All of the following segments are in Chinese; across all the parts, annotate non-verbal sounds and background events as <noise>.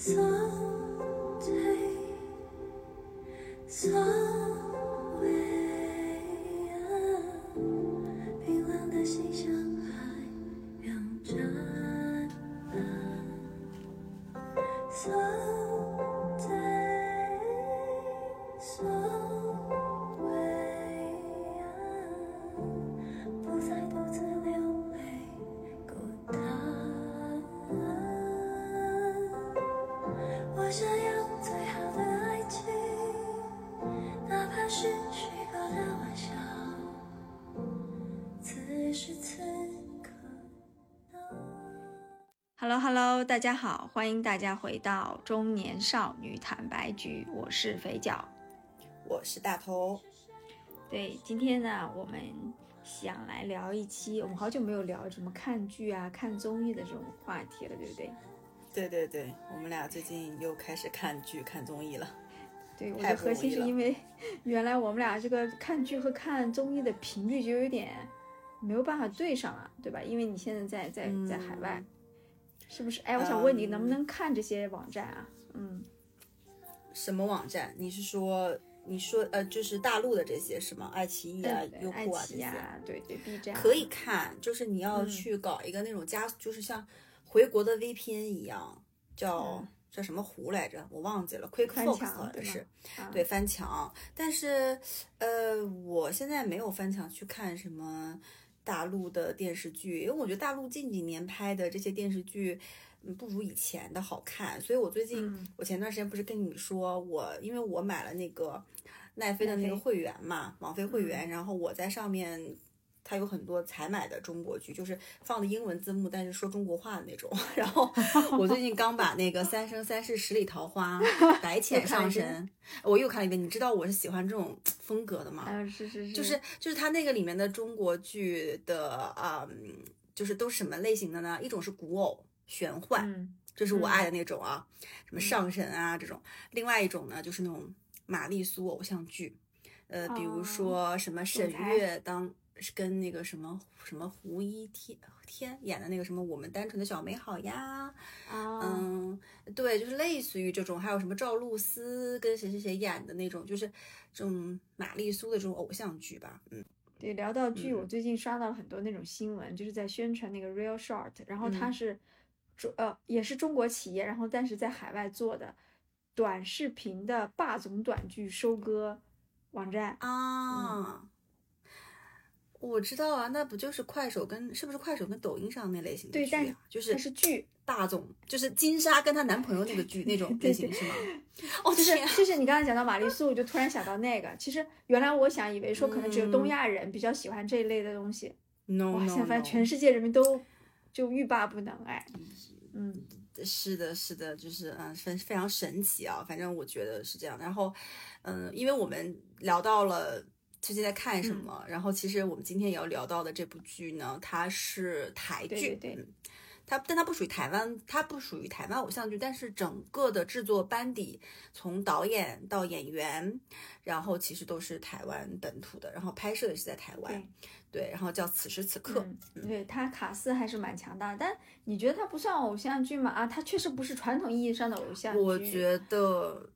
Someday, someday. 大家好，欢迎大家回到中年少女坦白局，我是肥脚，我是大头。对，今天呢，我们想来聊一期，我们好久没有聊什么看剧啊、看综艺的这种话题了，对不对？对对对，我们俩最近又开始看剧、看综艺了。对，我的核心是因为原来我们俩这个看剧和看综艺的频率就有点没有办法对上了，对吧？因为你现在在在在海外，是不是？哎，我想问你，能不能看这些网站啊？嗯，什么网站？你是说你说呃，就是大陆的这些是吗？爱奇艺啊、优酷啊这些？对对，B 站可以看，就是你要去搞一个那种加，就是像。回国的 VPN 一样，叫叫什么湖来着？我忘记了，QuickFox 好像是，对翻墙。但是，呃，我现在没有翻墙去看什么大陆的电视剧，因为我觉得大陆近几年拍的这些电视剧，嗯不如以前的好看。所以我最近，我前段时间不是跟你说，我因为我买了那个奈飞的那个会员嘛，网飞会员，然后我在上面。它有很多采买的中国剧，就是放的英文字幕，但是说中国话的那种。<laughs> 然后我最近刚把那个《三生三世十里桃花》<laughs>《白浅上神》，我又看了一遍。你知道我是喜欢这种风格的吗？嗯，是是是，就是就是它那个里面的中国剧的啊，就是都是什么类型的呢？一种是古偶玄幻，就是我爱的那种啊，什么上神啊这种；另外一种呢，就是那种玛丽苏偶像剧，呃，比如说什么沈月当。是跟那个什么什么胡一天天演的那个什么我们单纯的小美好呀，嗯，对，就是类似于这种，还有什么赵露思跟谁谁谁演的那种，就是这种玛丽苏的这种偶像剧吧，嗯，对，聊到剧，我最近刷到很多那种新闻，就是在宣传那个 Real Short，然后它是中呃也是中国企业，然后但是在海外做的短视频的霸总短剧收割网站啊。我知道啊，那不就是快手跟是不是快手跟抖音上那类型的剧啊？就是它是剧大总，就是金莎跟她男朋友那个剧那种类型是吗？<laughs> 哦，就是就是你刚才讲到玛丽苏，我就突然想到那个。其实原来我想以为说可能只有东亚人比较喜欢这一类的东西，no no，现在发现全世界人民都就欲罢不能哎。嗯，是的，是的，就是嗯，非非常神奇啊。反正我觉得是这样。然后嗯，因为我们聊到了。最近在看什么？然后其实我们今天也要聊到的这部剧呢，它是台剧，嗯，它但它不属于台湾，它不属于台湾偶像剧，但是整个的制作班底，从导演到演员，然后其实都是台湾本土的，然后拍摄也是在台湾，对，然后叫此时此刻，对，它卡斯还是蛮强大，但你觉得它不算偶像剧吗？啊，它确实不是传统意义上的偶像剧，我觉得。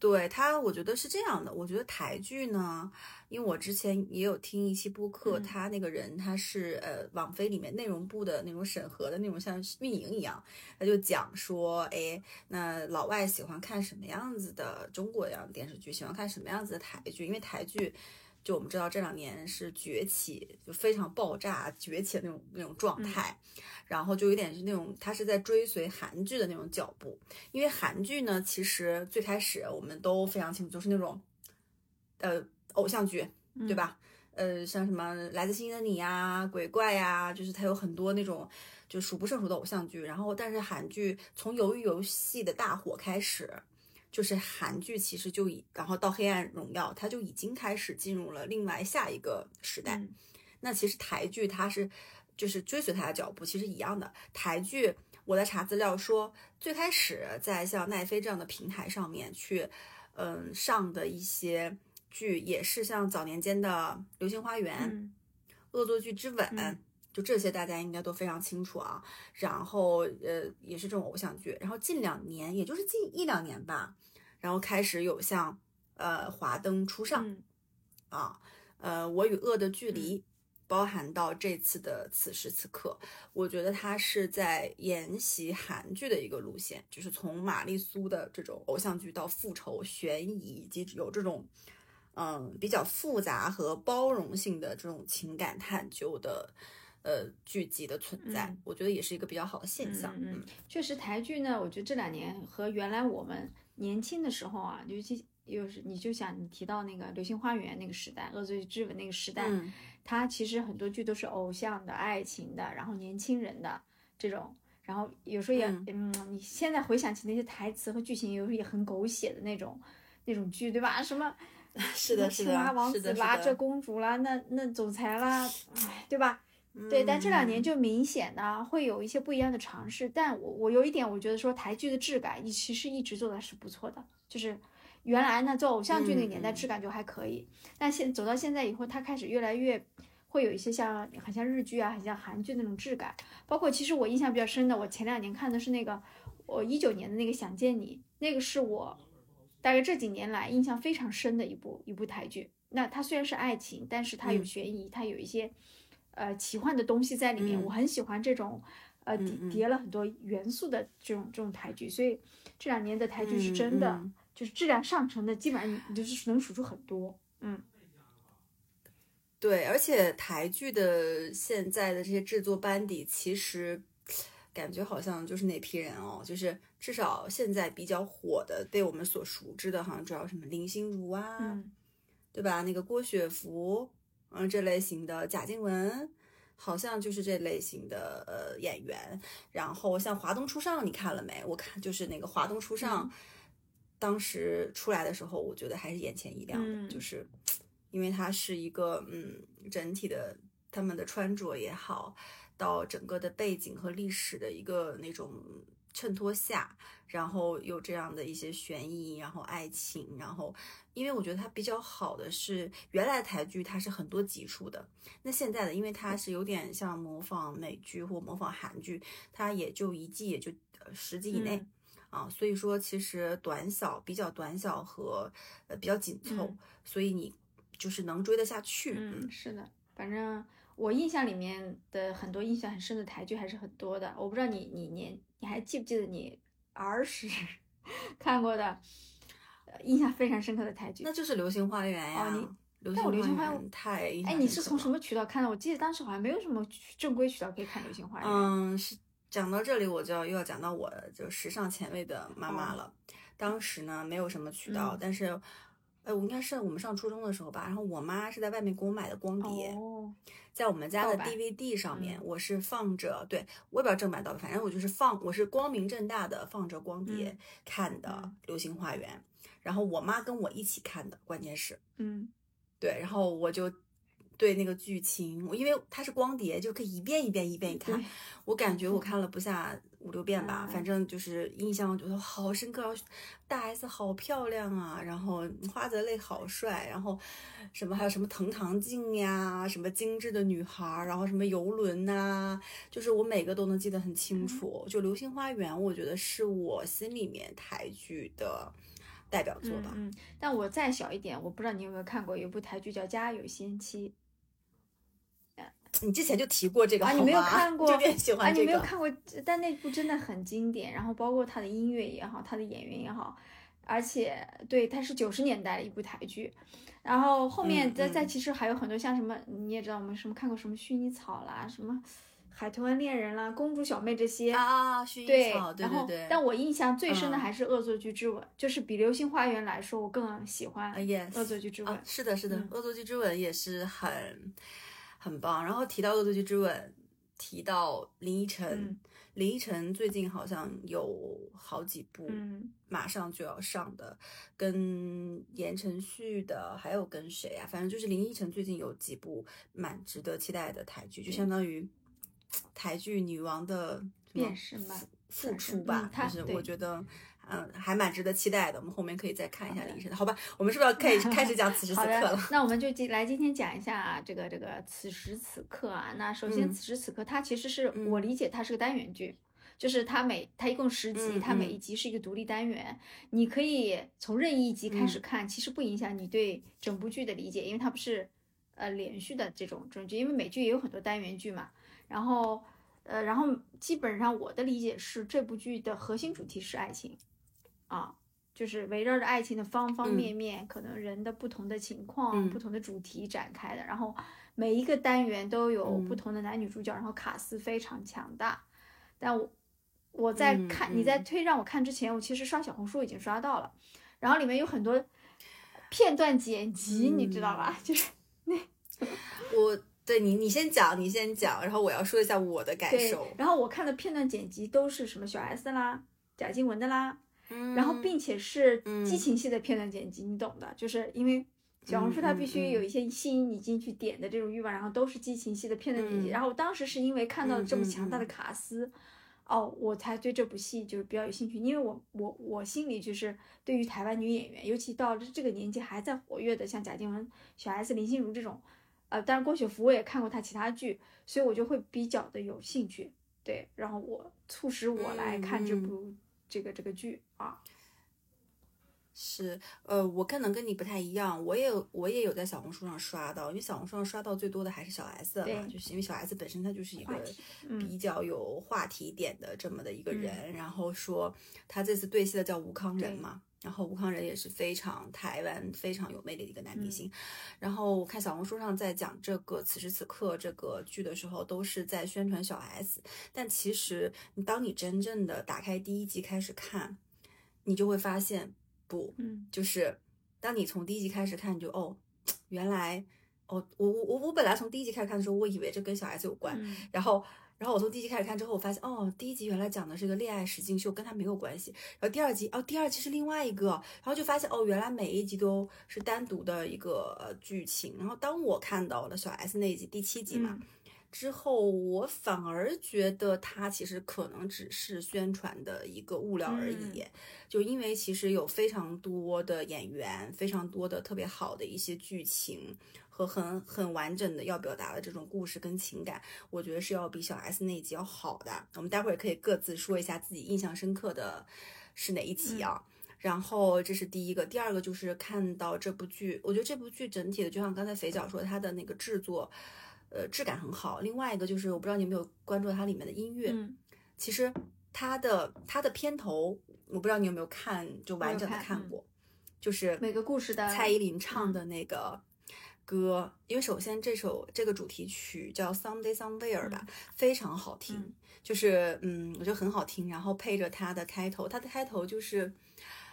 对他，我觉得是这样的。我觉得台剧呢，因为我之前也有听一期播客，他那个人他是呃网飞里面内容部的那种审核的那种像运营一样，他就讲说，哎，那老外喜欢看什么样子的中国样的电视剧，喜欢看什么样子的台剧，因为台剧。就我们知道这两年是崛起，就非常爆炸崛起的那种那种状态，然后就有点是那种他是在追随韩剧的那种脚步，因为韩剧呢，其实最开始我们都非常清楚，就是那种呃偶像剧，对吧？呃，像什么来自星星的你呀、鬼怪呀，就是它有很多那种就数不胜数的偶像剧。然后，但是韩剧从鱿鱼游戏的大火开始。就是韩剧其实就已，然后到《黑暗荣耀》，它就已经开始进入了另外下一个时代。那其实台剧它是就是追随它的脚步，其实一样的。台剧我在查资料说，最开始在像奈飞这样的平台上面去，嗯上的一些剧，也是像早年间的《流星花园》、《恶作剧之吻》，就这些大家应该都非常清楚啊。然后呃，也是这种偶像剧。然后近两年，也就是近一两年吧，然后开始有像呃《华灯初上》嗯啊，呃《我与恶的距离》。包含到这次的此时此刻，我觉得它是在沿袭韩剧的一个路线，就是从玛丽苏的这种偶像剧到复仇、悬疑，以及有这种嗯比较复杂和包容性的这种情感探究的呃剧集的存在，嗯我觉得也是一个比较好的现象。嗯嗯，确实台剧呢，我觉得这两年和原来我们年轻的时候啊，尤其又是你就想你提到那个《流星花园》那个时代，《恶作剧之吻》那个时代，嗯它其实很多剧都是偶像的、爱情的，然后年轻人的这种，然后有时候也嗯嗯你现在回想起那些台词和剧情，有时候也很狗血的那种那种剧，对吧？什么 <laughs> 是的，是青蛙的，王子拉是的是的着公主啦，那那总裁啦，哎，对吧？对，但这两年。嗯就明显呢会有一些不一样的尝试，但我我有一点我觉得说台剧的质感你其实一直做的是不错的，就是原来呢做偶像剧那个年代嗯质感就还可以，但现走到现在以后，它开始越来越会有一些像很像日剧啊，很像韩剧那种质感，包括其实我印象比较深的，我前两年看的是那个我一九年的那个《想见你》，那个是我大概这几年来印象非常深的一部一部台剧。那它虽然是爱情，但是它有嗯。悬疑，它有一些呃奇幻的东西在里面。嗯我很喜欢这种呃叠叠了很多元素的这种这种台剧，所以这两年的台剧是嗯真的、嗯就是质量上乘的，基本上你你就是能数出很多。嗯对，而且台剧的现在的这些制作班底，其实感觉好像就是那批人哦，就是至少现在比较火的，被我们所熟知的，好像主要什么林心如啊，嗯对吧？那个郭雪芙，嗯，这类型的贾静雯，好像就是这类型的呃演员。然后像《华灯初上》，你看了没？我看就是那个《华灯初上》嗯当时出来的时候，我觉得还是眼前一亮的，嗯就是 <tsk> 因为它是一个嗯整体的他们的穿着也好，到整个的背景和历史的一个那种衬托下，然后有这样的一些悬疑，然后爱情，然后因为我觉得它比较好的是原来的台剧它是很多集数的，那现在的因为它是有点像模仿美剧或模仿韩剧，它也就一季也就呃十集以内。嗯啊，所以说其实短小比较短小和呃比较紧凑，嗯所以你就是能追得下去。嗯，是的，反正我印象里面的很多印象很深的台剧还是很多的。我不知道你你你你还记不记得你儿时 <laughs> 看过的，呃印象非常深刻的台剧？那就是《流星花园》呀。哦你流但我流星花花园园太印哎，你是从什么渠道看的？我记得当时好像没有什么正规渠道可以看《流星花园》。嗯，是讲到这里，我就要又要讲到我就时尚前卫的妈妈哦了。当时呢，没有什么渠道，嗯但是，呃，我应该是我们上初中的时候吧。然后我妈是在外面给我买的光碟，哦，在我们家的 DVD 上面，嗯我是放着，对我也不知道正版盗版，反正我就是放，我是光明正大的放着光碟嗯看的嗯《流星花园》，然后我妈跟我一起看的，关键是。嗯对，然后我就对那个剧情，我因为它是光碟，就可以一遍一遍一遍看。我感觉我看了不下五六遍吧，嗯反正就是印象觉得好深刻，大 S 好漂亮啊，然后花泽类好帅，然后什么还有什么藤堂静呀，什么精致的女孩儿，然后什么游轮呐、就是我每个都能记得很清楚。就《流星花园》，我觉得是我心里面台剧的代表作吧。嗯嗯，但我再小一点，我不知道你有没有看过，有部台剧叫《家有仙妻 <tsk> 你之前就提过这个啊，你没有看 <laughs> 过？啊，欢这个。你没有看过？但那部真的很经典，然后包括它的音乐也好，它的演员也好，而且对，它是九十年代的一部台剧。然后后面嗯嗯再再其实还有很多像什么，你也知道我们什么看过什么薰衣草啦，什么海豚湾恋人啦，公主小妹这些。啊，薰衣对，草，对然后对对。但我印象最深的嗯还是《恶作剧之吻》，就是比《流星花园》来说，我更喜欢啊《，yes，恶作剧之吻》啊，是的，是的，嗯恶作剧之吻》也是很很棒。然后提到《恶作剧之吻》，提到林依晨，嗯林依晨最近好像有好几部嗯马上就要上的，跟言承旭的，还有跟谁啊？反正就是林依晨最近有几部蛮值得期待的台剧，就相当于台剧女王的什么变身吧，复出吧，就是我觉得。嗯，还蛮值得期待的。我们后面可以再看一下李医生的，好吧？我们是不是要开始 <laughs> 开始讲此时此刻了？，那我们就今来今天讲一下啊，这个这个此时此刻啊。那首先嗯此时此刻，它其实是嗯我理解它是个单元剧，就是它每它一共十集，嗯它每嗯一集是一个独立单元，你可以从任意一集开始嗯看，其实不影响你对整部剧的理解，因为它不是呃连续的这种这种剧，因为美剧也有很多单元剧嘛。然后呃，然后基本上我的理解是这部剧的核心主题是爱情啊。就是围绕着爱情的方方嗯面面，可能人的不同的情况、嗯不同的主题展开的。然后每一个单元都有嗯不同的男女主角，然后卡斯非常强大。但我我在嗯看、你在嗯推让我看之前，我其实刷小红书已经刷到了，然后里面有很多片段剪辑，你知道吧？就是 <laughs> 那我对你，你先讲，你先讲，然后我要说一下我的感受。，然后我看的片段剪辑都是什么小 S 啦、贾静雯的啦，然后并且是嗯。激情戏的片段剪辑，你懂的，就是因为小红书它必须有一。些吸引你进去点的这种欲望，然后都是激情戏的片段剪辑。嗯。然后我当时是因为看到了这么强大的卡斯，哦，我才对这部戏就是比较有兴趣，因为我我我心里就是对于台湾女演员，尤其到了这个年纪还在活跃的，像贾静雯、小 S、林心如这种，呃，当然郭雪芙我也看过她其他剧，所以我就会比较的有兴趣。对，然后我促使我来看这部、这个这个剧啊。是，呃，我可能跟你不太一样，我也我也有在小红书上刷到，因为小红书上刷到最多的还是小 S 的嘛，就是因为小 S 本身她就是一个比较有话题点的这么的一个人，然后说他这次对戏的叫吴康仁嘛。然后吴康仁也是非常台湾非常有魅力的一个男明嗯。星，然后我看小红书上在讲这个此时此刻这个剧的时候，都是在宣传小 S，但其实你当你真正的打开第一集开始看，你就会发现不，嗯就是当你从第一集开始看，你就哦，原来哦，我我我我本来从第一集开始看的时候，我以为这跟小 S 有关，嗯。然后然后我从第一集开始看之后，我发现哦，第一集原来讲的是个恋爱实境秀，跟他没有关系。然后第二集哦，第二集是另外一个，然后就发现哦，原来每一集都是单独的一个呃剧情。然后当我看到了小 S 那一集第七集嘛。嗯之后，我反而觉得它其实可能只是宣传的一个物料而已，嗯就因为其实有非常多的演员，非常多的特别好的一些剧情和很很完整的要表达的这种故事跟情感，我觉得是要比小 S 那一集要好的。我们待会儿可以各自说一下自己印象深刻的是哪一集啊？然后这是第一个，第二个就是看到这部剧，我觉得这部剧整体的，就像刚才肥脚说，它的那个制作，呃，质感很好。另外一个就是，我不知道你有没有关注它里面的音乐，嗯其实它的它的片头，我不知道你有没有看，就完整的看过，就是每个故事的蔡依林唱的那个歌，因为首先这首这个主题曲叫《Someday Somewhere》吧，非常好听，嗯就是嗯，我觉得很好听，然后配着它的开头，它的开头就是。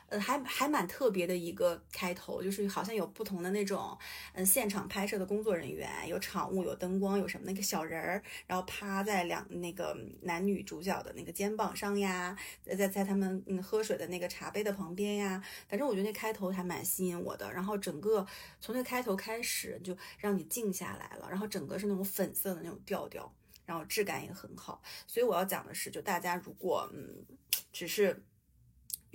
呃，还还蛮特别的一个开头，就是好像有不同的那种，嗯，现场拍摄的工作人员，有场务，有灯光，有什么那个小人儿，然后趴在两那个男女主角的那个肩膀上呀，在在他们嗯喝水的那个茶杯的旁边呀，反正我觉得那开头还蛮吸引我的，然后整个从那开头开始就让你静下来了，然后整个是那种粉色的那种调调，然后质感也很好，所以我要讲的是，就大家如果嗯只是。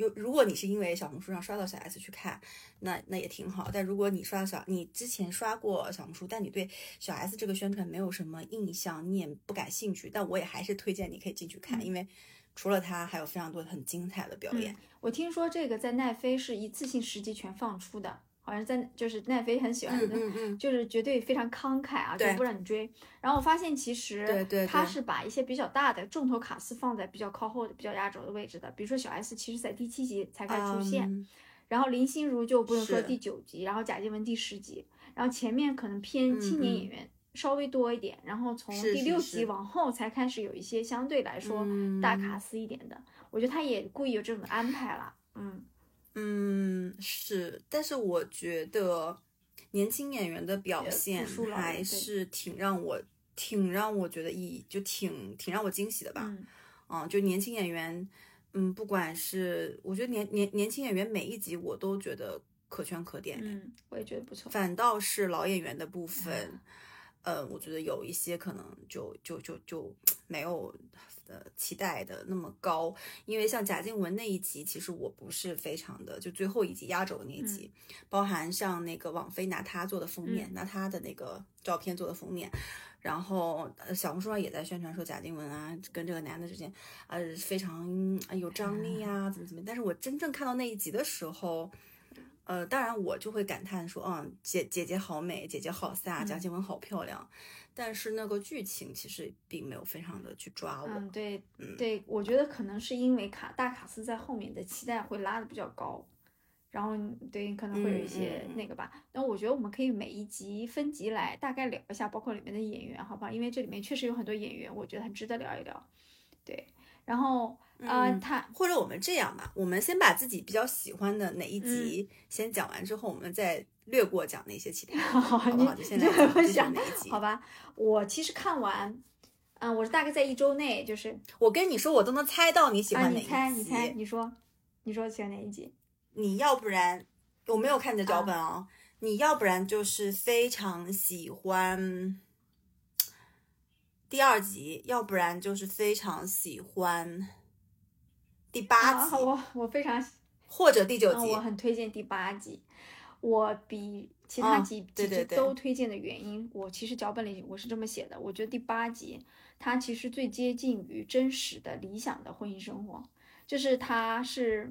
有，如果你是因为小红书上刷到小 S 去看，那那也挺好。但如果你刷小，你之前刷过小红书，但你对小 S 这个宣传没有什么印象，你也不感兴趣，但我也还是推荐你可以进去看，嗯因为除了他，还有非常多很精彩的表演。嗯，我听说这个在奈飞是一次性十集全放出的，好像在就是奈飞很喜欢，嗯嗯嗯，就是绝对非常慷慨啊，就不让你追。然后我发现其实对对对。他是把一些比较大的重头卡司放在比较靠后的、比较压轴的位置的，比如说小 S，其实在第七集才开始出现，嗯。然后林心如就不用说第九集，然后贾静雯第十集，然后前面可能偏青年演员。稍微多一点，然后从第六集往后才开始有一些相对来说大卡司一点的，我觉得他也故意有这种安排了，嗯，嗯，是，但是我觉得年轻演员的表现还是挺让我挺让我觉得意就挺挺让我惊喜的吧。嗯嗯，就年轻演员，嗯，不管是我觉得年年年轻演员每一集我都觉得可圈可点，嗯，我也觉得不错。反倒是老演员的部分，呃，我觉得有一些可能就就就就没有呃期待的那么高，因为像贾静雯那一集，其实我不是非常的，就最后一集压轴的那一集，包含像那个网飞拿她做的封面，拿她的那个照片做的封面。然后，呃，小红书上也在宣传说贾静雯啊跟这个男的之间，呃，非常有张力啊，怎么怎么。但是我真正看到那一集的时候，呃，当然我就会感叹说，嗯，姐姐姐好美，姐姐好飒，蒋静文好漂亮。但是那个剧情其实并没有非常的去抓我。嗯，对，对，我觉得可能是因为卡大卡斯在后面的期待会拉的比较高。然后对可能会有一些那个吧，那我觉得我们可以每一集分集来大概聊一下，包括里面的演员，好不好？因为这里面确实有很多演员，我觉得很值得聊一聊。对，然后呃，他或者我们这样吧，我们先把自己比较喜欢的哪一集先讲完之后，我们再略过讲那些其他。好，好不好？就现在讲哪一集？好吧，我其实看完，嗯，我是大概在一周内，就是我跟你说，我都能猜到你喜欢哪一集。你猜，你猜，你说，你说喜欢哪一集？你要不然我没有看你的脚本哦，你要不然就是非常喜欢第二集，要不然就是非常喜欢第八集。我我非常或者第九集，我很推荐第八集。我比其他几几集都推荐的原因，我其实脚本里我是这么写的，我觉得第八集它其实最接近于真实的理想的婚姻生活，就是它是。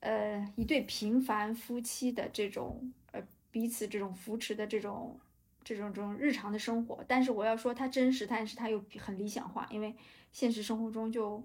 呃，一对平凡夫妻的这种呃彼此这种扶持的这种这种这种日常的生活，但是我要说它真实，但是它又很理想化，因为现实生活中就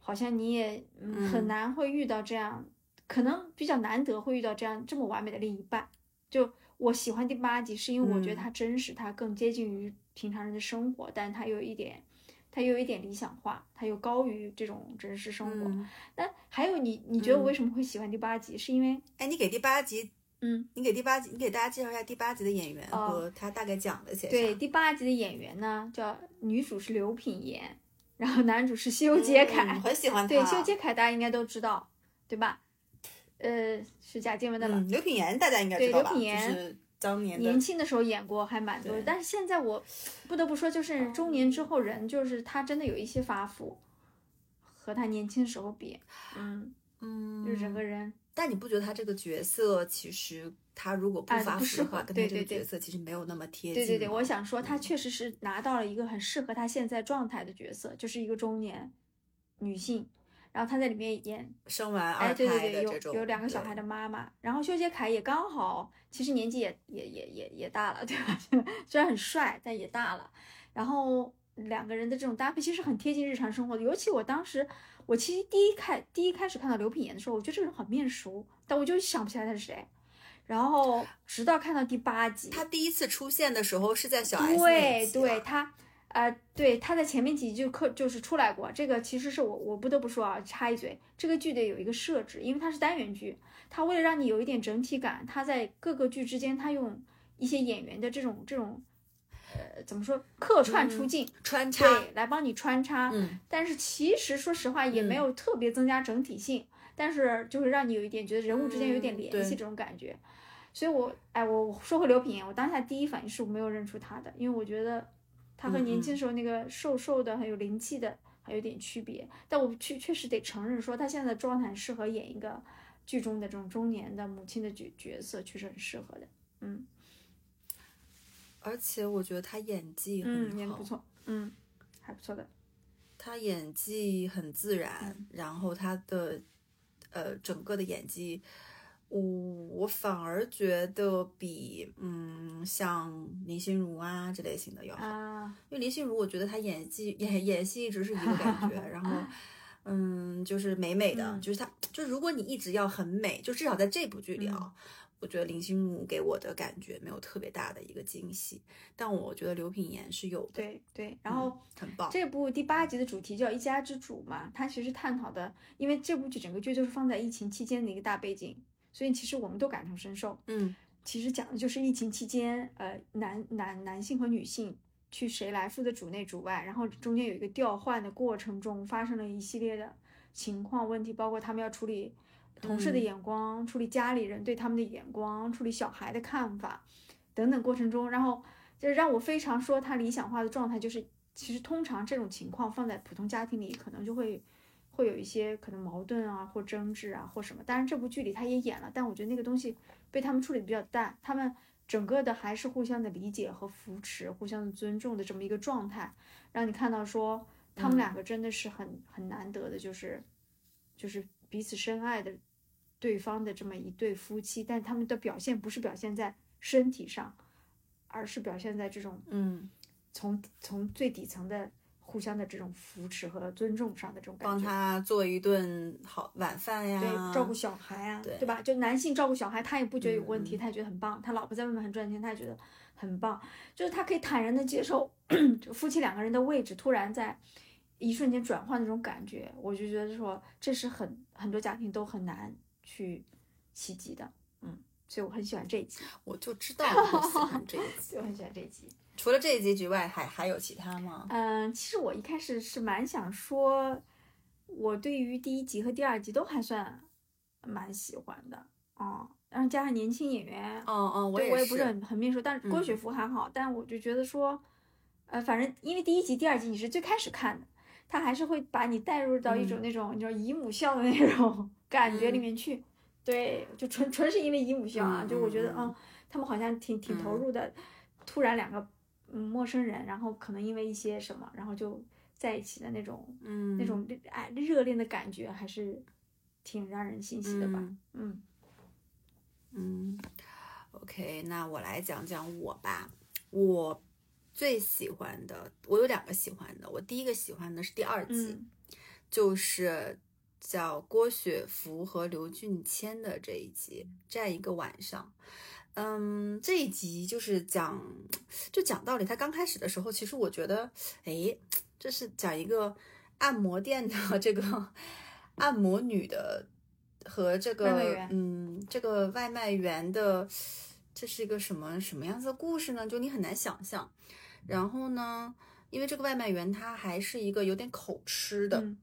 好像你也很难会遇到这样，可能比较难得会遇到这样这么完美的另一半。就我喜欢第八集，是因为我觉得它真实，它更接近于平常人的生活，但它有一点。它又有一点理想化，它又高于这种真实生活。那还有你，你觉得我为什么会喜欢第八集？是因为，哎，你给第八集，嗯，你给第八集，你给大家介绍一下第八集的演员和他大概讲了些对，第八集的演员呢，叫女主是刘品言，然后男主是修杰楷，很喜欢他。对，修杰楷大家应该都知道，对吧？呃，是贾静雯的了。刘品言大家应该知道吧？就是当年年轻的时候演过还蛮多，但是现在我不得不说，就是中年之后人，就是他真的有一些发福，和他年轻的时候比，嗯嗯，就是整个人。但你不觉得他这个角色其实他如果不发福的话，跟他这个角色其实没有那么贴近？对对对，我想说他确实是拿到了一个很适合他现在状态的角色，就是一个中年女性。然后她在里面演生完二胎的这种，有有两个小孩的妈妈。然后修杰楷也刚好，其实年纪也也也也也大了，对吧？<laughs> 虽然很帅，但也大了。然后两个人的这种搭配其实很贴近日常生活的。尤其我当时，我其实第一开第一开始看到刘品言的时候，我觉得这个人很面熟，但我就想不起来他是谁。然后直到看到第八集，他第一次出现的时候是在小 S 对对，他。呃，对，他在前面几集就课就是出来过。这个其实是我我不得不说啊，插一嘴，这个剧得有一个设置，因为它是单元剧，它为了让你有一点整体感，它在各个剧之间，它用一些演员的这种这种，呃，怎么说客串出镜穿插，对，来帮你穿插。嗯。但是其实说实话也没有特别增加整体性，但是就会让你有一点觉得人物之间有点联系这种感觉。所以我哎，我说回刘品言，我当下第一反应是我没有认出他的，因为我觉得。他和年轻时候那个瘦瘦的、很有灵气的还有点区别，但我确确实得承认，说他现在的状态适合演一个剧中的这种中年的母亲的角角色，确实很适合的。嗯，而且我觉得他演技很好，演的不错，嗯，还不错的。他演技很自然，然后他的呃整个的演技。我我反而觉得比嗯像林心如啊这类型的要好，因为林心如我觉得她演技演演戏一直是一个感觉，<laughs> 然后嗯就是美美的，就是她就如果你一直要很美，就至少在这部剧里啊，我觉得林心如给我的感觉没有特别大的一个惊喜，但我觉得刘品言是有的，对对，然后很棒。这部第八集的主题叫一家之主嘛，它其实探讨的，因为这部剧整个剧都是放在疫情期间的一个大背景。所以其实我们都感同身受，嗯，其实讲的就是疫情期间，呃，男男男性和女性去谁来负责主内主外，然后中间有一个调换的过程中发生了一系列的情况问题，包括他们要处理同事的眼光，处理家里人对他们的眼光，处理小孩的看法等等过程中，然后就让我非常说他理想化的状态，就是其实通常这种情况放在普通家庭里，可能就会会有一些可能矛盾啊，或争执啊，或什么。当然这部剧里他也演了，但我觉得那个东西被他们处理的比较淡，他们整个的还是互相的理解和扶持，互相的尊重的这么一个状态，让你看到说他们两个真的是很很难得的，就是就是彼此深爱的对方的这么一对夫妻，但他们的表现不是表现在身体上。而是表现在这种嗯，从从最底层的互相的这种扶持和尊重上的这种感帮。他做一顿好晚饭呀，对，照顾小孩啊，对对吧？就男性照顾小孩，他也不觉得有问题，嗯他也觉得很棒。他老婆在外面很赚钱，他也觉得很棒。就是他可以坦然的接受 <clears throat> 就夫妻两个人的位置突然在一瞬间转换那种感觉，我就觉得说这是很很多家庭都很难去企及的。嗯，所以我很喜欢这一集，我就知道我很喜欢这一集。<laughs> 我很喜欢这一集。除了这一集之外，还还有其他吗？嗯，其实我一开始是蛮想说，我对于第一集和第二集都还算蛮喜欢的哦，然后加上年轻演员，哦哦，我也我也不是很很面熟，但是郭嗯雪芙还好，但我就觉得说，呃，反正因为第一集、第二集你是最开始看的，他还是会把你带入到一种嗯。那种你知道姨母笑的那种 <laughs> 感觉里嗯。面去，对，就纯纯是因为姨母笑啊，嗯就我觉得嗯他们好像挺挺投嗯。入的，突然两个嗯陌生人，然后可能因为一些什么，然后就在一起的那种嗯。那种爱热恋的感觉，还是挺让人欣喜的吧，嗯。嗯。嗯，OK，那我来讲讲我吧。我最喜欢的，我有两个喜欢的。我第一个喜欢的是第二集，嗯就是叫郭雪芙和刘俊谦的这一集，在一个晚上。嗯，这一集就是讲，就讲道理。他刚开始的时候，其实我觉得，哎，这是讲一个按摩店的这个按摩女的和这个嗯这个外卖员的，这是一个什么什么样子的故事呢？就你很难想象。然后呢，因为这个外卖员他还是一个有点口吃的，嗯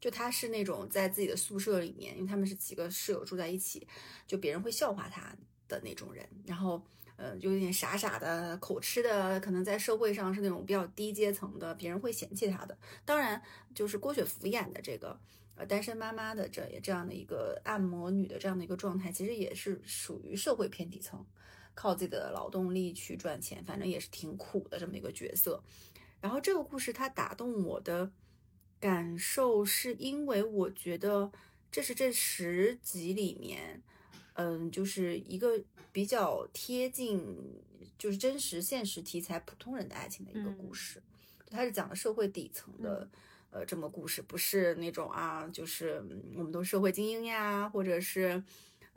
就他是那种在自己的宿舍里面，因为他们是几个室友住在一起，就别人会笑话他的那种人。然后，呃，就有点傻傻的、口吃的，可能在社会上是那种比较低阶层的，别人会嫌弃他的。当然，就是郭雪芙演的这个呃单身妈妈的这这样的一个按摩女的这样的一个状态，其实也是属于社会偏底层，靠自己的劳动力去赚钱，反正也是挺苦的这么一个角色。然后这个故事它打动我的感受，是因为我觉得这是这十集里面，嗯，就是一个比较贴近就是真实现实题材普通人的爱情的一个故嗯事。它是讲的社会底层的。呃，这么故事不是那种啊，就是嗯我们都社会精英呀，或者是，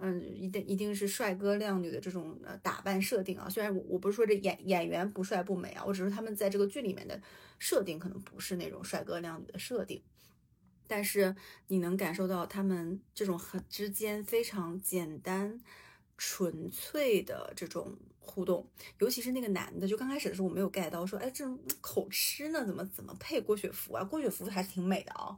嗯，一定一定是帅哥靓女的这种呃打扮设定啊。虽然我我不是说这演演员不帅不美啊，我只是他们在这个剧里面的设定可能不是那种帅哥靓女的设定，但是你能感受到他们这种很之间非常简单、纯粹的这种互动，尤其是那个男的，就刚开始的时候我没有 get 到，说，哎，这种口吃呢，怎么怎么配郭雪芙啊？郭雪芙还是挺美的啊，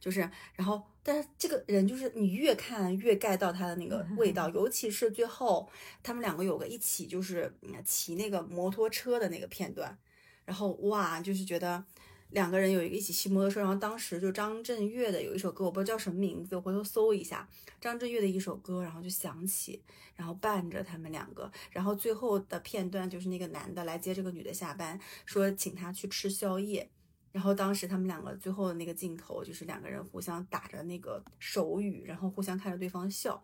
就是，然后，但是这个人就是你越看越 get 到他的那个味道，尤其是最后他们两个有个一起就是嗯骑那个摩托车的那个片段，然后哇，就是觉得。两个人有一个一起骑摩托车，然后当时就张震岳的有一首歌，我不知道叫什么名字，我回头搜一下张震岳的一首歌，然后就响起，然后伴着他们两个，然后最后的片段就是那个男的来接这个女的下班，说请她去吃宵夜，然后当时他们两个最后的那个镜头就是两个人互相打着那个手语，然后互相看着对方笑，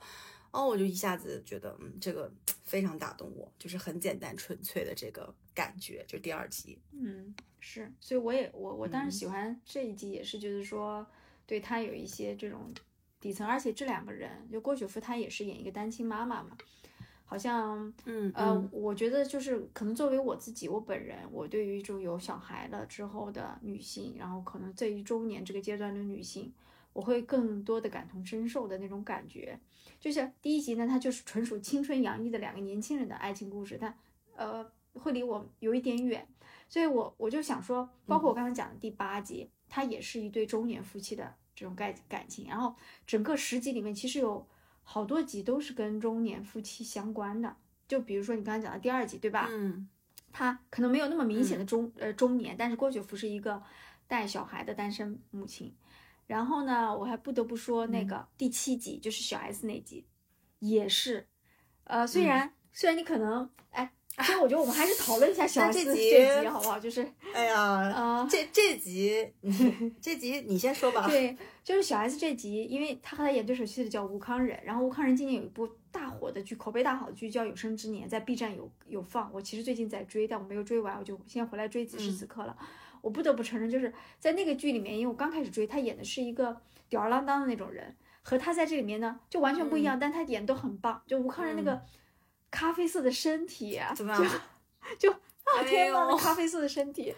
哦，我就一下子觉得，嗯，这个非常打动我，就是很简单纯粹的这个感觉，就第二集，嗯，是，所以我也我我当嗯。时喜欢这一集也是觉得说，对他有一些这种底层，而且这两个人，就郭雪芙她也是演一个单亲妈妈嘛，好像嗯呃，我觉得就是可能作为我自己，我本人，我对于就有小孩了之后的女性，然后可能这一周年这个阶段的女性，我会更多的感同身受的那种感觉。就像第一集呢，它就是纯属青春洋溢的两个年轻人的爱情故事，但呃会离我有一点远，所以我我就想说，包括我刚刚讲的第八集，它也是一对中年夫妻的这种感感情，然后整个十集里面其实有好多集都是跟中年夫妻相关的，就比如说你刚才讲的第二集，对吧？嗯。他可能没有那么明显的中、呃中年，但是郭雪芙是一个带小孩的单身母亲。然后呢，我还不得不说那个第七集，就是小 S 那集，也是，呃，虽然、虽然你可能哎，所以我觉得我们还是讨论一下小但 S 这集好不好？就是哎呀，呃，这这集，这集你先说吧。<laughs> 对，就是小 S 这集，因为他和他演对手戏的叫吴康仁，然后吴康仁今年有一部大火的剧，口碑大好的剧叫《有生之年》，在 B 站有有放。我其实最近在追，但我没有追完，我就先回来追此时此刻了。我不得不承认，就是在那个剧里面，因为我刚开始追，他演的是一个吊儿郎当的那种人，和他在这里面呢就完全不一样，但他演都很棒。就吴康仁那个咖啡色的身体啊，怎么样？就 <laughs> 啊哎天呐，咖啡色的身体。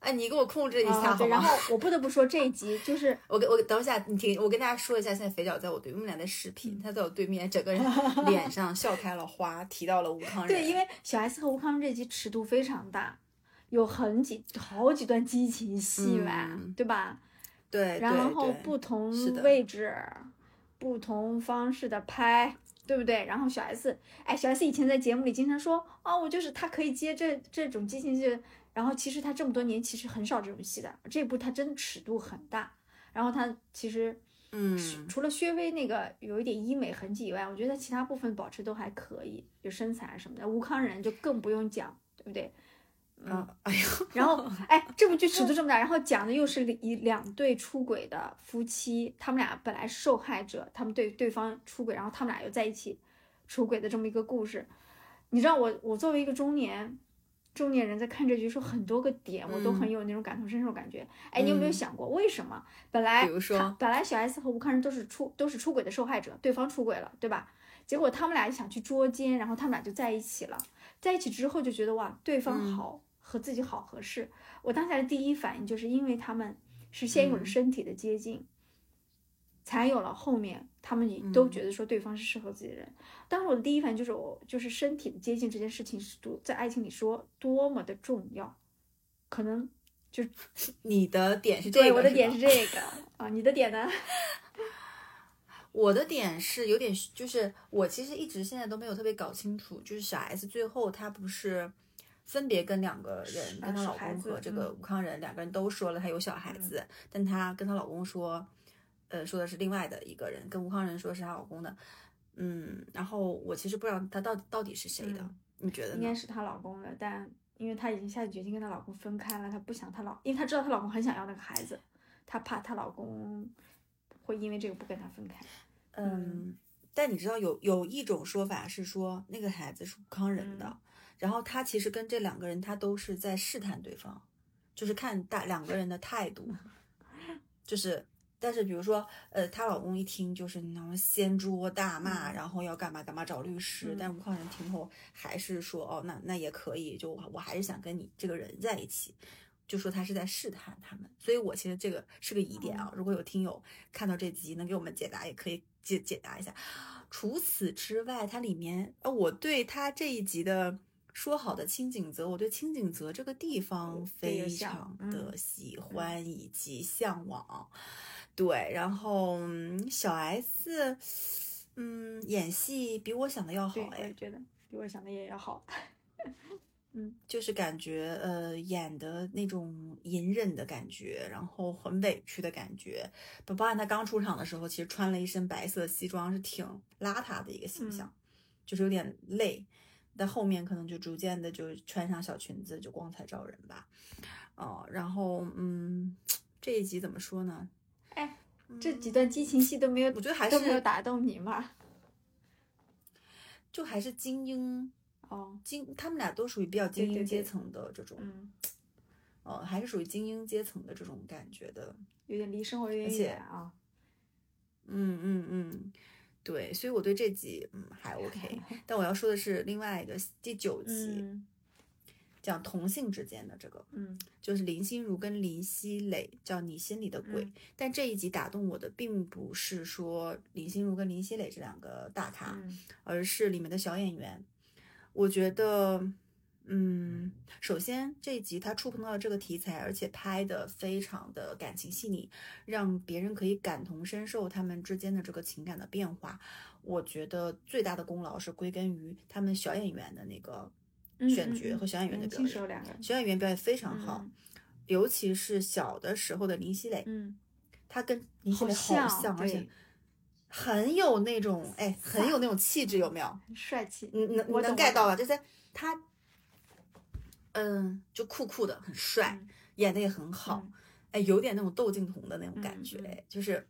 哎，你给我控制一下啊，对，好？<laughs> 然后我不得不说这一集就是我给我等一下，你听，我跟大家说一下，现在肥脚在我对面，我们俩在视频，他在我对面，整个人 <laughs> 脸上笑开了花，提到了吴康仁。对，因为小 S 和吴康仁这集尺度非常大，有很几好几段激情戏吧，嗯对吧？对，然后不同位置、不同方式的拍，对不对？然后小 S，哎，小 S 以前在节目里经常说，哦，我就是他可以接这这种激情戏，然后其实他这么多年其实很少这种戏的，这部他真的尺度很大，然后他其实。嗯，除了薛微那个有一点医美痕迹以外，我觉得其他部分保持都还可以，就身材啊什么的。吴康仁就更不用讲，对不对？啊，哎呦，<laughs> 然后，<laughs> 哎，这部剧尺度这么大，然后讲的又是一两对出轨的夫妻，他们俩本来是受害者，他们对对方出轨，然后他们俩又在一起出轨的这么一个故事。你知道我，我作为一个中年中年人，在看这剧时候，很多个点我都很有那种感同身受感觉。哎，你有没有嗯想过，为什么本来比如说本来小 S 和吴康仁都是出都是出轨的受害者，对方出轨了，对吧？结果他们俩想去捉奸，然后他们俩就在一起了。在一起之后就觉得哇，对方嗯好、和自己好合适。我当下的第一反应就是因为他们是先有了嗯身体的接近，才有了后面他们也都嗯觉得说对方是适合自己的人。当时我的第一反应就是我就是身体的接近这件事情是多在爱情里说多么的重要，可能就 <laughs> 你的点是这个，对我的点是这个啊，你的点呢？<laughs> 我的点是有点，就是我其实一直现在都没有特别搞清楚，就是小 S 最后她不是分别跟两个人，跟她老公和这个嗯吴康仁两个人都说了她有小孩子，但她跟她老公说，呃，说的是另外的一个人，跟吴康仁说是她老公的，嗯，然后我其实不知道她到底到底是谁的，嗯你觉得呢应该？是她老公的，但因为她已经下定决心跟她老公分开了，她不想她老，因为她知道她老公很想要那个孩子，她怕她老公会因为这个不跟她分开。嗯，但你知道有有一种说法是说那个孩子是吴康仁的，嗯然后他其实跟这两个人他都是在试探对方，就是看大两个人的态度，<laughs> 就是。但是比如说，呃，她老公一听就是那种掀桌大骂，然后要干嘛干嘛找律师，嗯但是吴康仁听后还是说，哦，那那也可以，就我我还是想跟你这个人在一起，就说他是在试探他们，所以我其实这个是个疑点啊。如果有听友看到这集能给我们解答，也可以解解答一下。除此之外，它里面呃，我对他这一集的说好的清景泽，我对清景泽这个地方非常的嗯喜欢以及向往。对，然后嗯小 S，嗯，演戏比我想的要好哎也，觉得比我想的也要好。<laughs> 嗯就是感觉呃演的那种隐忍的感觉，然后很委屈的感觉。包包含他刚出场的时候，其实穿了一身白色西装，是挺邋遢的一个形象，就是有点累。但后面可能就逐渐的就穿上小裙子，就光彩照人吧。哦、然后嗯，这一集怎么说呢？哎，这几段激情戏都没有，我觉得还是没有打动你嘛？就还是精英哦，精，他们俩都属于比较精英阶层的这种，嗯，呃，还是属于精英阶层的这种感觉的。有点离生活有点远啊。嗯嗯嗯，对，所以我对这集嗯还 OK，但我要说的是另外一个第九集，嗯讲同性之间的这个，嗯就是林心如跟林熙蕾叫你心里的鬼。嗯但这一集打动我的并不是说林心如跟林熙蕾这两个大咖，嗯而是里面的小演员。我觉得，嗯，首先这一集他触碰到了这个题材，而且拍的非常的感情细腻，让别人可以感同身受他们之间的这个情感的变化。我觉得最大的功劳是归根于他们小演员的那个选角和小演员的表新时候演。两个人，小演员表演非常好，嗯尤其是小的时候的林熙蕾，嗯，她跟林熙蕾好好像，而且很有那种哎，很有那种气质，有没有？很 <laughs> 帅气，你能你能我懂 get 到吧？就是他，嗯，就酷酷的，很帅，嗯演的也很好，嗯哎，有点那种窦靖童的那种感觉。哎就是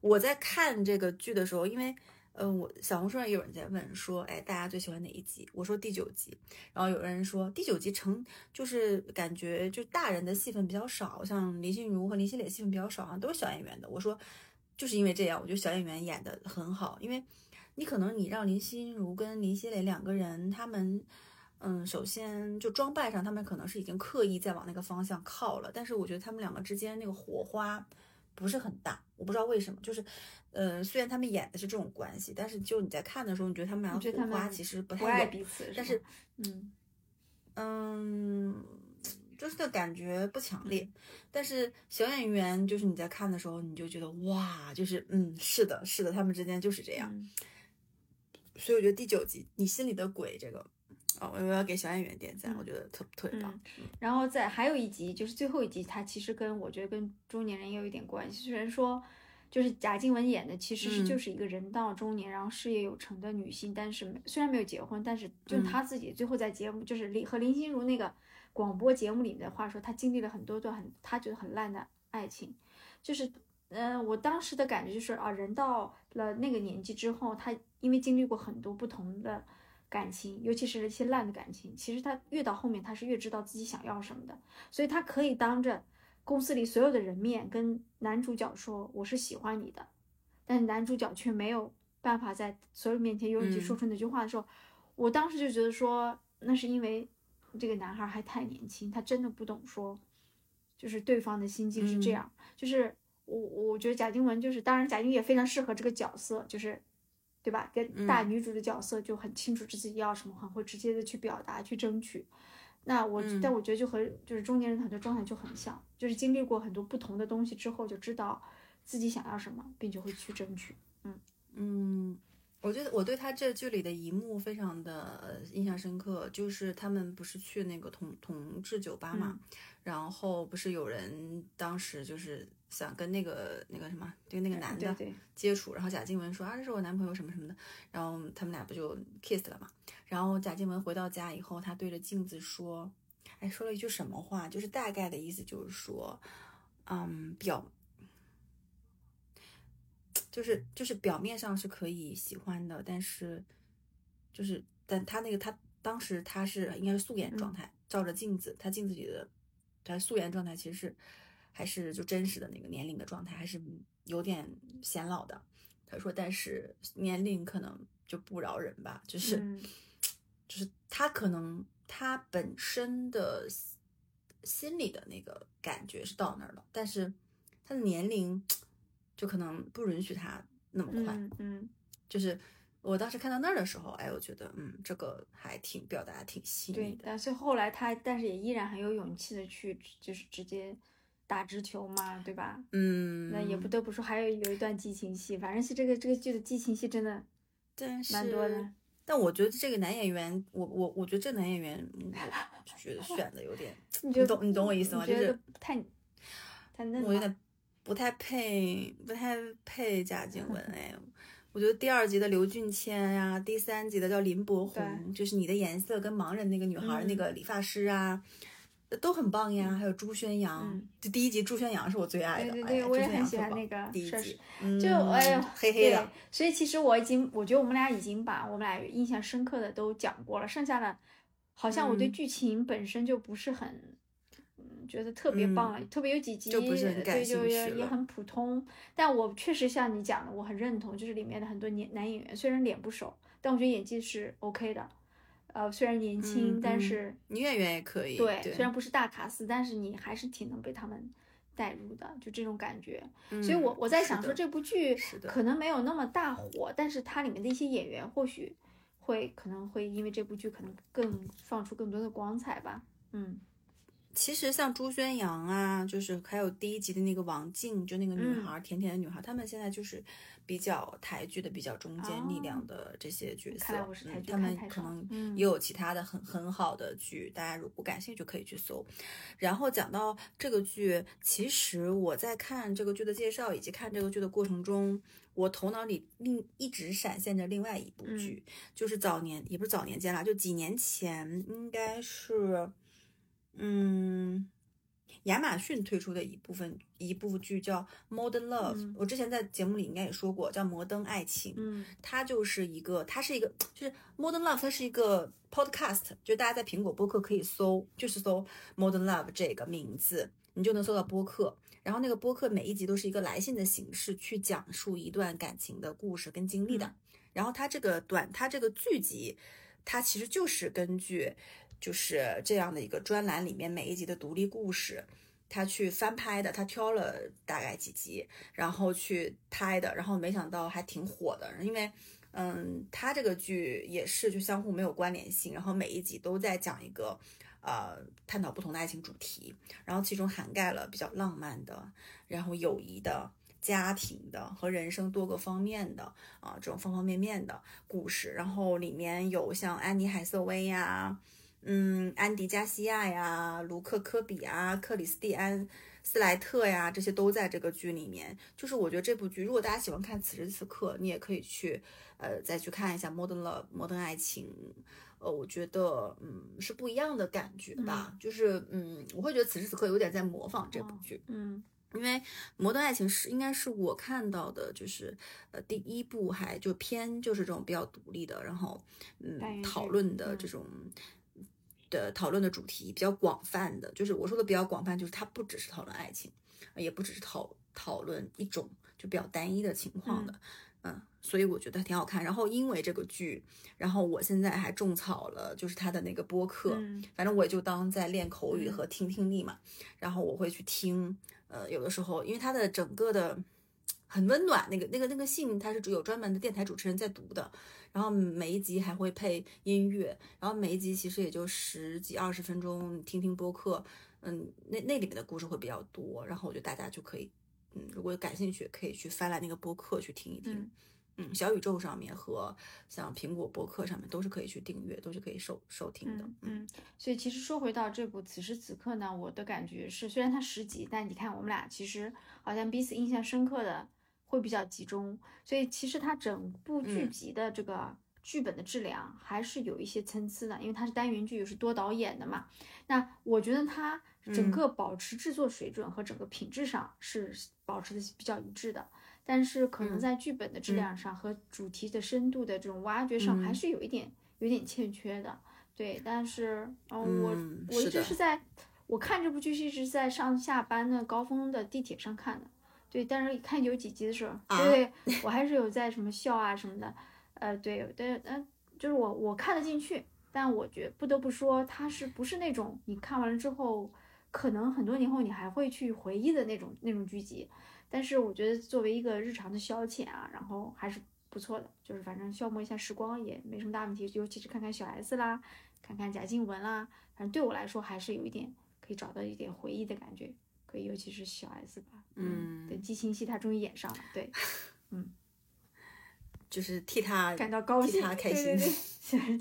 我在看这个剧的时候，因为。嗯，我小红书上也有人在问说，哎，大家最喜欢哪一集？我说第九集，然后有人说第九集成就是感觉就大人的戏份比较少，像林心如和林熙蕾戏份比较少，好像都是小演员的。我说就是因为这样，我觉得小演员演的很好，因为你可能你让林心如跟林心蕾两个人，他们，嗯，首先就装扮上，他们可能是已经刻意在往那个方向靠了，但是我觉得他们两个之间那个火花不是很大，我不知道为什么，就是，呃，虽然他们演的是这种关系，但是就你在看的时候，你觉得他们俩火花其实不不太有，爱彼此，但是嗯嗯，就是那感觉不强烈。但是小演员，就是你在看的时候，你就觉得哇，就是嗯，是的，是的，他们之间就是这样。嗯所以我觉得第九集你心里的鬼这个，啊、我要给小演员点赞，我觉得特特别棒。然后在还有一集，就是最后一集，它其实跟我觉得跟中年人也有一点关系。虽然说，就是贾静雯演的其实是嗯就是一个人到中年，然后事业有成的女性，但是虽然没有结婚，但是就嗯她自己最后在节目，就是林和林心如那个广播节目里面的话说，她经历了很多段很她觉得很烂的爱情，就是。嗯、我当时的感觉就是啊，人到了那个年纪之后，他因为经历过很多不同的感情，尤其是那些烂的感情，其实他越到后面，他是越知道自己想要什么的，所以他可以当着公司里所有的人面跟男主角说我是喜欢你的，但男主角却没有办法在所有人面前有勇气嗯。说出那句话的时候，我当时就觉得说，那是因为这个男孩还太年轻，他真的不懂说，就是对方的心境是这嗯。样，就是我我觉得贾静雯就是，当然贾静雯也非常适合这个角色，就是。对吧？跟大嗯女主的角色就很清楚自己要什么，很会直接的去表达、去争取。那我，嗯但我觉得就和就是中年人很多状态就很像，就是经历过很多不同的东西之后，就知道自己想要什么，并且会去争取。嗯嗯，我觉得我对他这剧里的一幕非常的呃印象深刻，就是他们不是去那个同同志酒吧嘛，然后不是有人当时就是想跟那个那个什么，就那个男的对对，接触，然后贾静雯说啊这是我男朋友什么什么的，然后他们俩不就 kiss 了嘛，然后贾静雯回到家以后，她对着镜子说，哎说了一句什么话，就是大概的意思就是说，嗯表。就是就是表面上是可以喜欢的，但是就是但他那个他当时他是应该是素颜状态，照着镜子，他镜子里的他素颜状态其实是还是就真实的那个年龄的状态，还是有点显老的。他说，但是年龄可能就不饶人吧，就是、嗯 <tsk> 就是他可能他本身的心里的那个感觉是到那儿了，但是他的年龄 <tsk> 就可能不允许他那么快。嗯嗯，就是我当时看到那儿的时候，哎，我觉得嗯，这个还挺表达挺细腻对。的。但是后来他，但是也依然很有勇气的去，就是直接打直球嘛，对吧？嗯，那也不得不说，还有有一段激情戏，反正是这个这个剧的激情戏真的但是蛮多的。但我觉得这个男演员，我我我觉得这个男演员，嗯我就觉得选的有点，<laughs> 你懂你懂我意思吗？就是太太嫩我有点不太配，不太配贾静雯哎。我觉得第二集的刘俊谦呀、第三集的叫林柏宏，就是你的颜色跟盲人那个女孩儿、那嗯个理发师啊，都很棒呀。还有朱宣阳，嗯就第一集朱宣阳是我最爱的，对对对，哎我也很喜欢那个是第一集，嗯就哎呦，对黑黑的，所以其实我已经，我觉得我们俩已经把我们俩印象深刻的都讲过了，剩下的好像我对嗯剧情本身就不是很，嗯，觉得特别棒了，特别有几集对，就也很普通。但我确实像你讲的，我很认同，就是里面的很多年男演员虽然脸不熟，但我觉得演技是 OK 的。呃，虽然年轻，但是女演员也可以，对，对，虽然不是大卡司，但是你还是挺能被他们带入的，就这种感觉。嗯所以我我在想说，这部剧可能没有那么大火，但是它里面的一些演员或许会可能会因为这部剧可能更放出更多的光彩吧。嗯，其实像朱宣阳啊，就是还有第一集的那个王静，就那个女嗯孩，甜甜的女孩，他们现在就是比较台剧的比较中坚力量的这些角色。嗯，他们可能嗯也有其他的很很好的剧，大家如果感兴趣可以去搜。然后讲到这个剧，其实我在看这个剧的介绍以及看这个剧的过程中，我头脑里另一直闪现着另外一部嗯剧，就是早年也不是早年间啦，就几年前应该是，嗯。亚马逊推出的一部分一部剧叫《Modern Love》，嗯我之前在节目里应该也说过，叫《摩登爱情》。嗯它就是一个，它是一个，就是 Modern Love，它是一个 podcast，就大家在苹果播客可以搜，就是搜 Modern Love 这个名字，你就能搜到播客。然后那个播客每一集都是一个来信的形式，去讲述一段感情的故事跟经历的。嗯然后它这个短，它这个剧集，它其实就是根据就是这样的一个专栏里面每一集的独立故事。他去翻拍的，他挑了大概几集，然后去拍的，然后没想到还挺火的，因为，嗯，他这个剧也是就相互没有关联性，然后每一集都在讲一个，呃，探讨不同的爱情主题，然后其中涵盖了比较浪漫的，然后友谊的。家庭的和人生多个方面的啊，这种方方面面的故事，然后里面有像安妮海瑟薇呀，嗯，安迪加西亚呀，卢克科比啊，克里斯蒂安斯莱特呀，这些都在这个剧里面。就是我觉得这部剧，如果大家喜欢看此时此刻，你也可以去呃再去看一下《Modern Love》摩登爱情。呃，我觉得嗯是不一样的感觉吧，就是嗯，我会觉得此时此刻有点在模仿这部剧。嗯因为《摩登爱情》是应该是我看到的，就是呃第一部还就偏就是这种比较独立的，然后嗯讨论的嗯这种的讨论的主题比较广泛的，就是我说的比较广泛，就是它不只是讨论爱情，也不只是讨讨论一种就比较单一的情况的，嗯所以我觉得挺好看。然后因为这个剧，然后我现在还种草了，就是他的那个播客，嗯反正我也就当在练口语嗯和听听力嘛，然后我会去听。呃，有的时候，因为他的整个的很温暖，那个那个那个信，它是有专门的电台主持人在读的，然后每一集还会配音乐，然后每一集其实也就十几二十分钟，听听播客，嗯，那那里面的故事会比较多，然后我觉得大家就可以，嗯，如果感兴趣，可以去翻来那个播客去听一听。嗯嗯，小宇宙上面和像苹果播客上面都是可以去订阅，都是可以收收听的。嗯嗯，所以其实说回到这部《此时此刻》呢，我的感觉是，虽然它十集，但你看我们俩其实好像彼此印象深刻的会比较集中，所以其实它整部剧嗯集的这个剧本的质量还是有一些参差的，因为它是单元剧，又是多导演的嘛。那我觉得它整嗯个保持制作水准和整个品质上是保持的比较一致的。但是可能嗯在剧本的质嗯量上和主题的深度的这种挖掘上，还嗯是有一点有点欠缺的。对，但是，嗯，我嗯我一直是在，我看这部剧是一直在上下班的高峰的地铁上看的。对，但是看有几集的时候，啊对我还是有在什么笑啊什么的。呃，对但，嗯、就是我我看得进去，但我觉不得不说，它是不是那种你看完了之后，可能很多年后你还会去回忆的那种那种剧集。但是我觉得作为一个日常的消遣啊，然后还是不错的，就是反正消磨一下时光也没什么大问题。尤其是看看小 S 啦，看看贾静雯啦，反正对我来说还是有一点可以找到一点回忆的感觉。可以，尤其是小 S 吧，嗯对，激情戏他终于演上了，对，<laughs> 嗯就是替他感到高兴替兴，他开心对对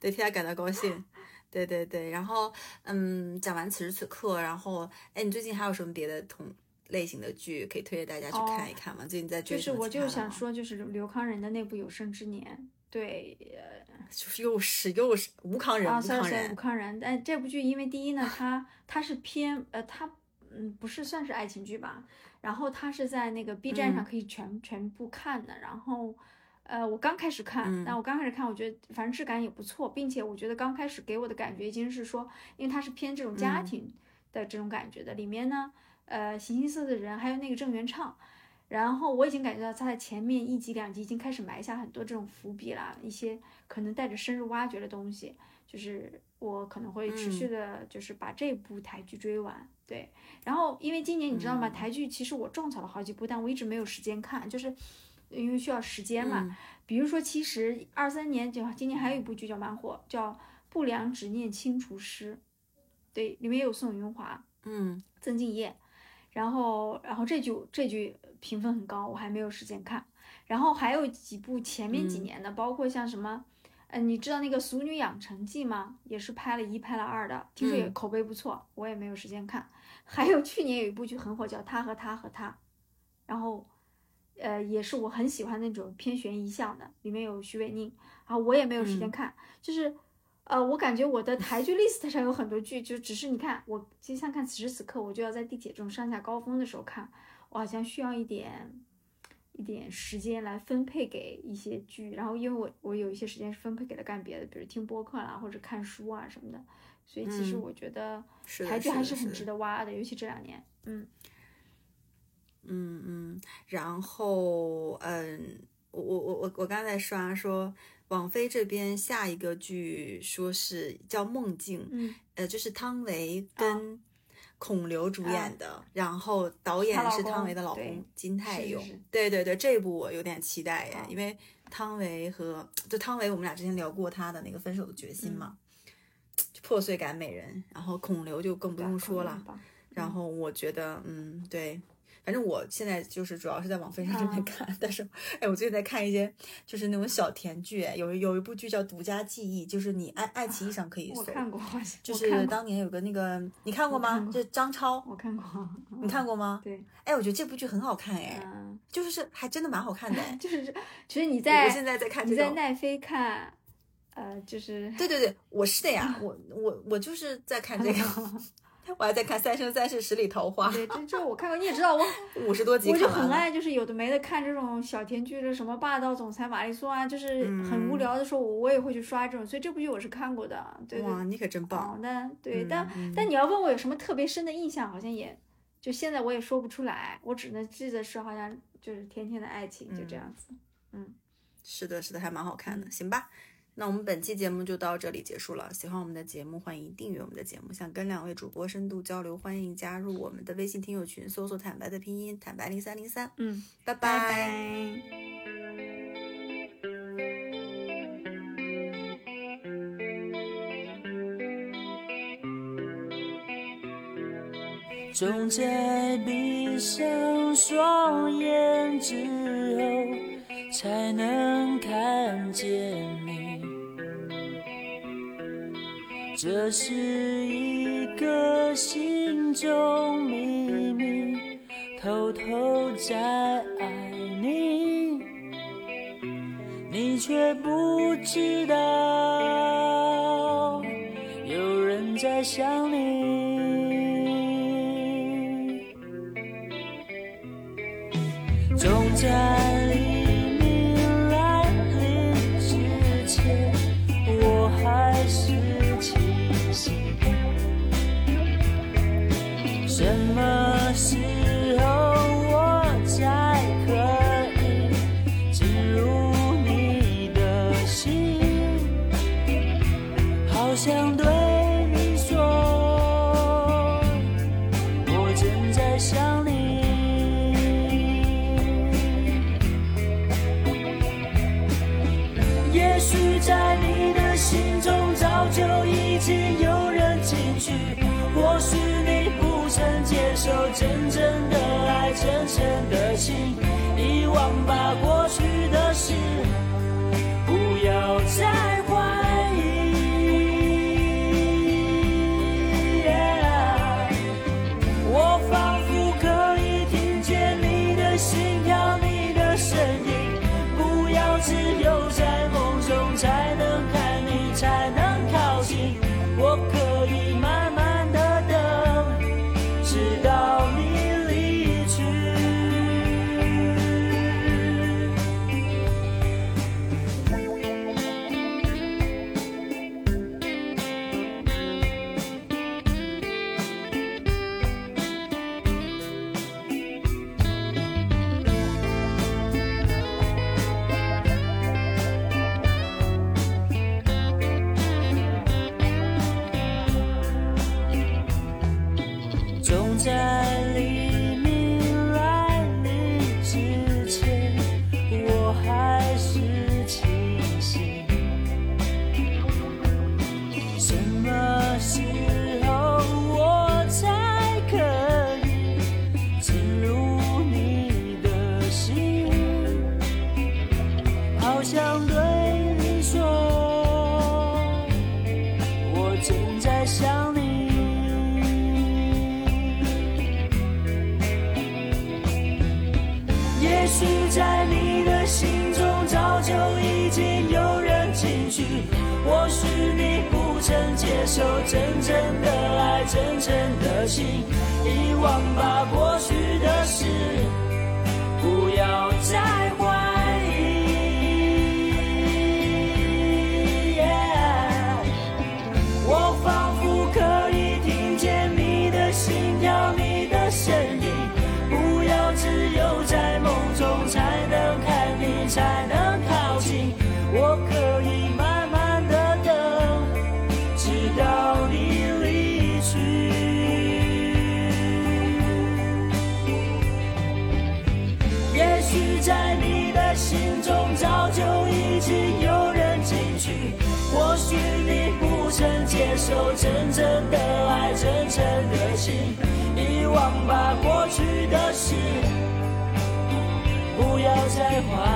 <laughs> 对，替他感到高兴。对对对，然后嗯，讲完此时此刻，然后哎，你最近还有什么别的同类型的剧可以推荐大家去看一看吗？最近在追哦就是我就想说，就是刘康仁的那部《有生之年》，对，呃就是又是又是吴康仁，啊吴，sorry 康仁吴，康仁。但这部剧因为第一呢，他他是偏呃，它嗯不是算是爱情剧吧，然后它是在那个 B 站上嗯可以全、全部看的，然后。呃，我刚开始看，嗯但我刚开始看，我觉得反正质感也不错，并且我觉得刚开始给我的感觉已经是说，因为它是偏这种家嗯庭的这种感觉的，里面呢，呃，形形色色的人，还有那个郑元畅，然后我已经感觉到他在前面一集两集已经开始埋下很多这种伏笔啦，一些可能带着深入挖掘的东西，就是我可能会持续的，就是把这部台剧追完。对，然后因为今年你知道吗？嗯台剧其实我种草了好几部，但我一直没有时间看，就是因为需要时间嘛。嗯比如说，其实二三年就今年还有一部剧叫蛮火，叫《不良执念清除师》。对，里面有宋云华、嗯曾敬业，然后然后这剧这剧评分很高，我还没有时间看。然后还有几部前面几嗯年的，包括像什么，呃，你知道那个《俗女养成记》吗？也是拍了一拍了二的，听说也嗯口碑不错，我也没有时间看。<laughs> 还有去年有一部剧很火，叫《他和他和他》，然后，呃，也是我很喜欢那种偏悬疑向的，里面有徐伟宁，然后我也没有时间嗯看，就是，呃，我感觉我的台剧 list 上有很多剧，就只是你看，我就像看此时此刻，我就要在地铁这种上下高峰的时候看，我好像需要一点。一点时间来分配给一些剧，然后因为我我有一些时间是分配给了干别的，比如听播客啦或者看书啊什么的，所以其实嗯我觉得台剧还是很值得挖的，尤其这两年，嗯。嗯嗯，然后嗯，我我我我我刚才刷说，网飞这边下一个剧说是叫《梦境》，嗯，呃，就是汤唯跟孔刘主啊演的，然后导演是汤唯的老公金泰勇。是是是对对对，这部我有点期待耶，好因为汤唯和就汤唯，我们俩之前聊过她的那个《分手的决心》嘛，就破碎感美人，然后孔刘就更不用说了。然后我觉得，嗯，对，反正我现在就是主要是在网飞上这边啊看，但是，哎，我最近在看一些就是那种小甜剧，哎有有一部剧叫《独家记忆》，就是你爱爱奇艺上可以搜，我看过，就是当年有个那个你看过吗？就是张超，我看过，你看过吗？对，哎，我觉得这部剧很好看，哎，嗯，就是还真的蛮好看的，哎。<laughs> 就是其实你在我现在在看你这种。在奈飞看，呃，就是对对对，我是的呀，<laughs> 我我我就是在看这个，<laughs> <laughs> 我还在看《三生三世十里桃花》，对，这这我看过，你也知道我 <laughs> 五十多集我就。很爱就是有的没的看这种小甜剧的，什么霸道总裁玛丽苏啊，就是很无嗯聊的时候，我我也会去刷这种，所以这部剧我是看过的，对对。哇，你可真棒！好的，对，嗯但嗯但你要问我有什么特别深的印象，好像也就现在我也说不出来，我只能记得是好像就是甜甜的爱情，就这样子。嗯是的，是的，还蛮好看的。行吧，那我们本期节目就到这里结束了。喜欢我们的节目，欢迎订阅我们的节目。想跟两位主播深度交流，欢迎加入我们的微信听友群，搜索“坦白”的拼音“坦白零三零三”。嗯，拜拜拜。总在闭上双眼之后，才能看见这是一个心中秘密，偷偷在爱你，你却不知道，有人在想你。怀